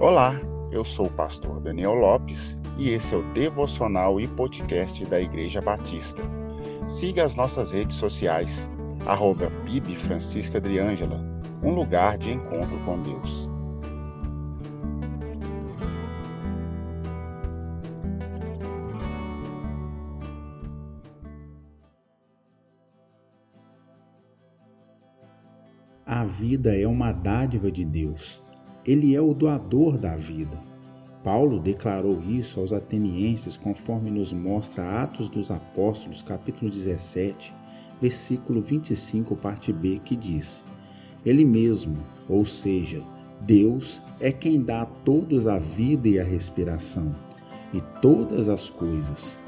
Olá, eu sou o pastor Daniel Lopes e esse é o devocional e podcast da Igreja Batista. Siga as nossas redes sociais, arroba Francisca Adriângela, um lugar de encontro com Deus. A vida é uma dádiva de Deus ele é o doador da vida. Paulo declarou isso aos atenienses conforme nos mostra Atos dos Apóstolos, capítulo 17, versículo 25, parte B, que diz: Ele mesmo, ou seja, Deus, é quem dá a todos a vida e a respiração, e todas as coisas.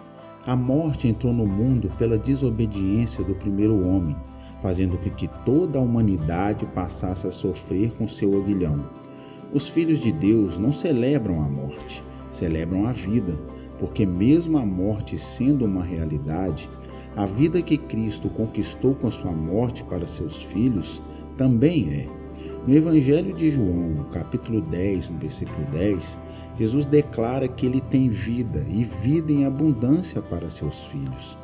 A morte entrou no mundo pela desobediência do primeiro homem, fazendo com que toda a humanidade passasse a sofrer com seu aguilhão. Os filhos de Deus não celebram a morte, celebram a vida, porque, mesmo a morte sendo uma realidade, a vida que Cristo conquistou com sua morte para seus filhos também é. No Evangelho de João, no capítulo 10, no versículo 10, Jesus declara que ele tem vida e vida em abundância para seus filhos.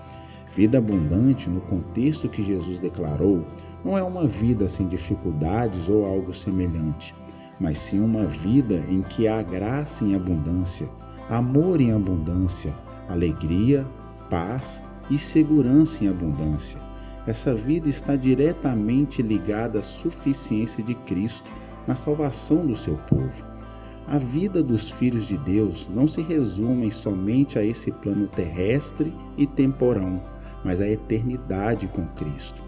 Vida abundante, no contexto que Jesus declarou, não é uma vida sem dificuldades ou algo semelhante mas sim uma vida em que há graça em abundância, amor em abundância, alegria, paz e segurança em abundância. Essa vida está diretamente ligada à suficiência de Cristo na salvação do seu povo. A vida dos filhos de Deus não se resume somente a esse plano terrestre e temporão, mas à eternidade com Cristo.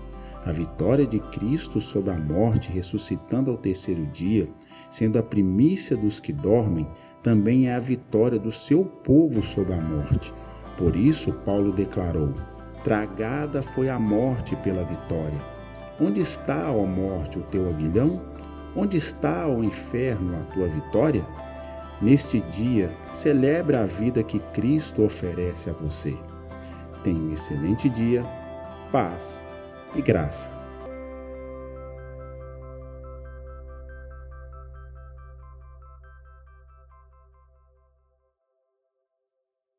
A vitória de Cristo sobre a morte, ressuscitando ao terceiro dia, sendo a primícia dos que dormem, também é a vitória do seu povo sobre a morte. Por isso, Paulo declarou: Tragada foi a morte pela vitória. Onde está, ó morte, o teu aguilhão? Onde está, ó inferno, a tua vitória? Neste dia, celebre a vida que Cristo oferece a você. Tenha um excelente dia, paz e graça.